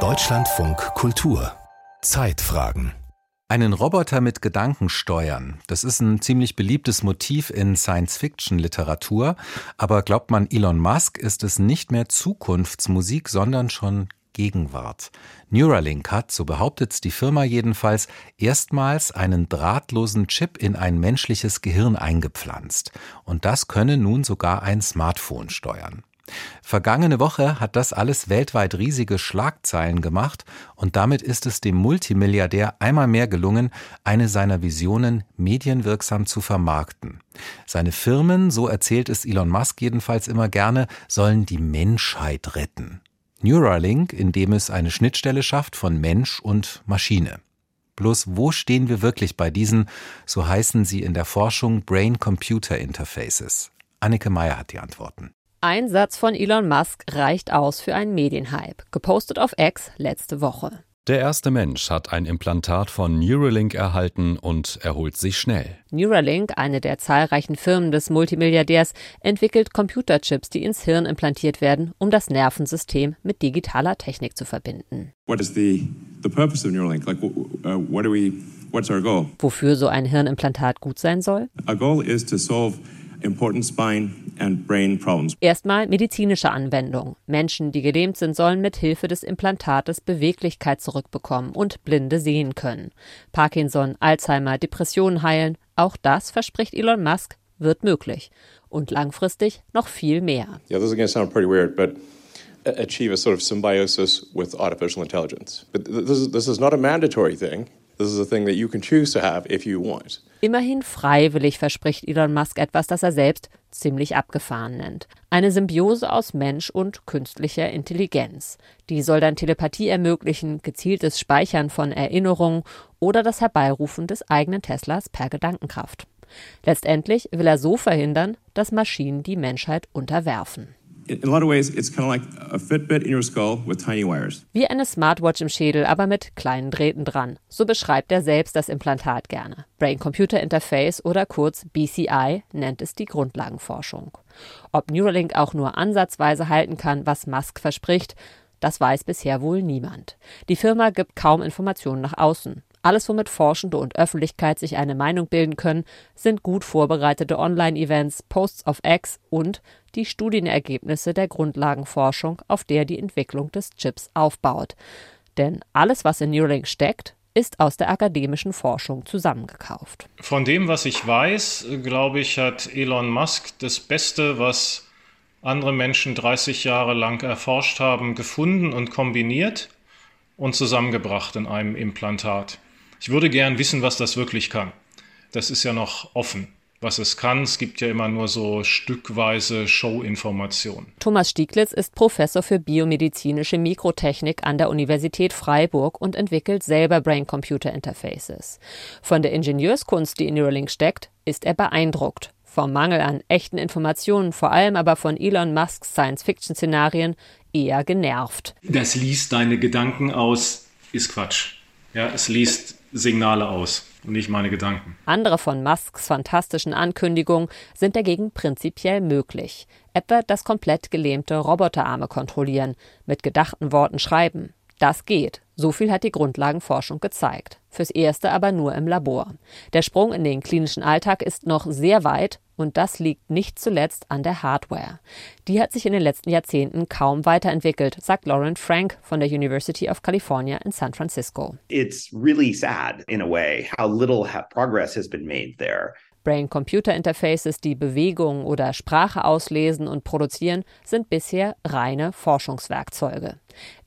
Deutschlandfunk Kultur Zeitfragen einen Roboter mit Gedanken steuern, das ist ein ziemlich beliebtes Motiv in Science-Fiction-Literatur, aber glaubt man Elon Musk, ist es nicht mehr Zukunftsmusik, sondern schon Gegenwart. Neuralink hat, so behauptet die Firma jedenfalls, erstmals einen drahtlosen Chip in ein menschliches Gehirn eingepflanzt. Und das könne nun sogar ein Smartphone steuern. Vergangene Woche hat das alles weltweit riesige Schlagzeilen gemacht und damit ist es dem Multimilliardär einmal mehr gelungen, eine seiner Visionen medienwirksam zu vermarkten. Seine Firmen, so erzählt es Elon Musk jedenfalls immer gerne, sollen die Menschheit retten. Neuralink, indem es eine Schnittstelle schafft von Mensch und Maschine. Bloß wo stehen wir wirklich bei diesen, so heißen sie in der Forschung, Brain-Computer-Interfaces? Annike Meyer hat die Antworten. Ein Satz von Elon Musk reicht aus für einen Medienhype, gepostet auf X letzte Woche. Der erste Mensch hat ein Implantat von Neuralink erhalten und erholt sich schnell. Neuralink, eine der zahlreichen Firmen des Multimilliardärs, entwickelt Computerchips, die ins Hirn implantiert werden, um das Nervensystem mit digitaler Technik zu verbinden. What is the, the purpose of Neuralink? Like, uh, what do we, what's our goal? Wofür so ein Hirnimplantat gut sein soll? Our goal is to solve important spine. Erstmal medizinische Anwendung. Menschen, die gelähmt sind, sollen mit Hilfe des Implantates Beweglichkeit zurückbekommen und Blinde sehen können. Parkinson, Alzheimer, Depressionen heilen, auch das verspricht Elon Musk, wird möglich. Und langfristig noch viel mehr. Yeah, this is going to sound pretty weird, but achieve a sort of symbiosis with artificial intelligence. But this is, this is not a mandatory thing. This is a thing that you can choose to have if you want. Immerhin freiwillig verspricht Elon Musk etwas, das er selbst ziemlich abgefahren nennt. Eine Symbiose aus Mensch und künstlicher Intelligenz. Die soll dann Telepathie ermöglichen, gezieltes Speichern von Erinnerungen oder das Herbeirufen des eigenen Teslas per Gedankenkraft. Letztendlich will er so verhindern, dass Maschinen die Menschheit unterwerfen. In a lot of ways, it's kind of like a Fitbit in your skull with tiny wires. Wie eine Smartwatch im Schädel, aber mit kleinen Drähten dran. So beschreibt er selbst das Implantat gerne. Brain-Computer Interface oder kurz BCI nennt es die Grundlagenforschung. Ob Neuralink auch nur ansatzweise halten kann, was Musk verspricht, das weiß bisher wohl niemand. Die Firma gibt kaum Informationen nach außen. Alles, womit Forschende und Öffentlichkeit sich eine Meinung bilden können, sind gut vorbereitete Online-Events, Posts auf X und die Studienergebnisse der Grundlagenforschung, auf der die Entwicklung des Chips aufbaut. Denn alles, was in Neuralink steckt, ist aus der akademischen Forschung zusammengekauft. Von dem, was ich weiß, glaube ich, hat Elon Musk das Beste, was andere Menschen 30 Jahre lang erforscht haben, gefunden und kombiniert und zusammengebracht in einem Implantat. Ich würde gern wissen, was das wirklich kann. Das ist ja noch offen. Was es kann, es gibt ja immer nur so stückweise Showinformationen. Thomas Stieglitz ist Professor für biomedizinische Mikrotechnik an der Universität Freiburg und entwickelt selber Brain-Computer-Interfaces. Von der Ingenieurskunst, die in Neuralink steckt, ist er beeindruckt. Vom Mangel an echten Informationen, vor allem aber von Elon Musks Science-Fiction-Szenarien, eher genervt. Das liest deine Gedanken aus, ist Quatsch. Ja, es liest Signale aus und nicht meine Gedanken. Andere von Musks fantastischen Ankündigungen sind dagegen prinzipiell möglich. Etwa das komplett gelähmte Roboterarme kontrollieren, mit gedachten Worten schreiben. Das geht. So viel hat die Grundlagenforschung gezeigt. Fürs Erste aber nur im Labor. Der Sprung in den klinischen Alltag ist noch sehr weit und das liegt nicht zuletzt an der Hardware. Die hat sich in den letzten Jahrzehnten kaum weiterentwickelt, sagt Lauren Frank von der University of California in San Francisco. It's really sad in a way how little progress has been made there. Brain-Computer-Interfaces, die Bewegung oder Sprache auslesen und produzieren, sind bisher reine Forschungswerkzeuge.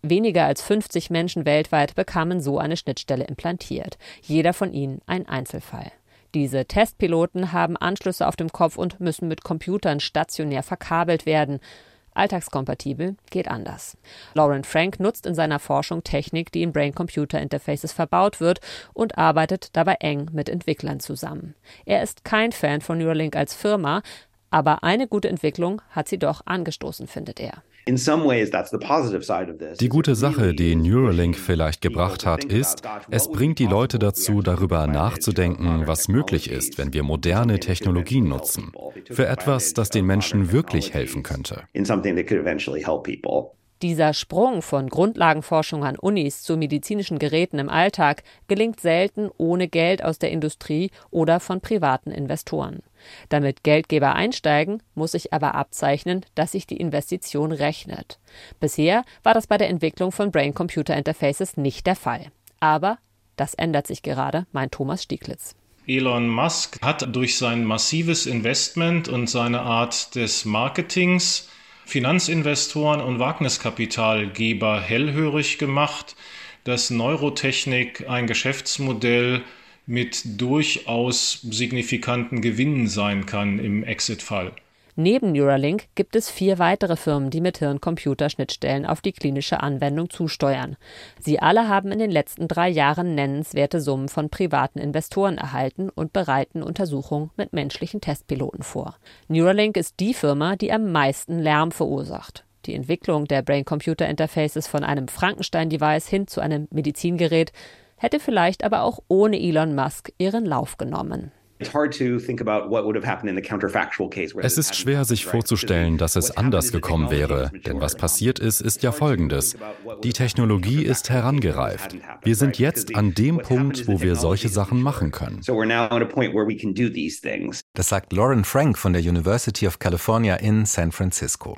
Weniger als 50 Menschen weltweit bekamen so eine Schnittstelle implantiert, jeder von ihnen ein Einzelfall. Diese Testpiloten haben Anschlüsse auf dem Kopf und müssen mit Computern stationär verkabelt werden. Alltagskompatibel geht anders. Lauren Frank nutzt in seiner Forschung Technik, die in Brain-Computer-Interfaces verbaut wird und arbeitet dabei eng mit Entwicklern zusammen. Er ist kein Fan von Neuralink als Firma, aber eine gute Entwicklung hat sie doch angestoßen, findet er. Die gute Sache, die Neuralink vielleicht gebracht hat, ist, es bringt die Leute dazu, darüber nachzudenken, was möglich ist, wenn wir moderne Technologien nutzen, für etwas, das den Menschen wirklich helfen könnte. Dieser Sprung von Grundlagenforschung an Unis zu medizinischen Geräten im Alltag gelingt selten ohne Geld aus der Industrie oder von privaten Investoren. Damit Geldgeber einsteigen, muss sich aber abzeichnen, dass sich die Investition rechnet. Bisher war das bei der Entwicklung von Brain-Computer-Interfaces nicht der Fall. Aber das ändert sich gerade, meint Thomas Stieglitz. Elon Musk hat durch sein massives Investment und seine Art des Marketings Finanzinvestoren und Wagniskapitalgeber hellhörig gemacht, dass Neurotechnik ein Geschäftsmodell mit durchaus signifikanten Gewinnen sein kann im Exit-Fall. Neben Neuralink gibt es vier weitere Firmen, die mit Hirn-Computer-Schnittstellen auf die klinische Anwendung zusteuern. Sie alle haben in den letzten drei Jahren nennenswerte Summen von privaten Investoren erhalten und bereiten Untersuchungen mit menschlichen Testpiloten vor. Neuralink ist die Firma, die am meisten Lärm verursacht. Die Entwicklung der Brain-Computer-Interfaces von einem Frankenstein-Device hin zu einem Medizingerät hätte vielleicht aber auch ohne Elon Musk ihren Lauf genommen. Es ist schwer, sich vorzustellen, dass es anders gekommen wäre, denn was passiert ist, ist ja Folgendes. Die Technologie ist herangereift. Wir sind jetzt an dem Punkt, wo wir solche Sachen machen können. Das sagt Lauren Frank von der University of California in San Francisco.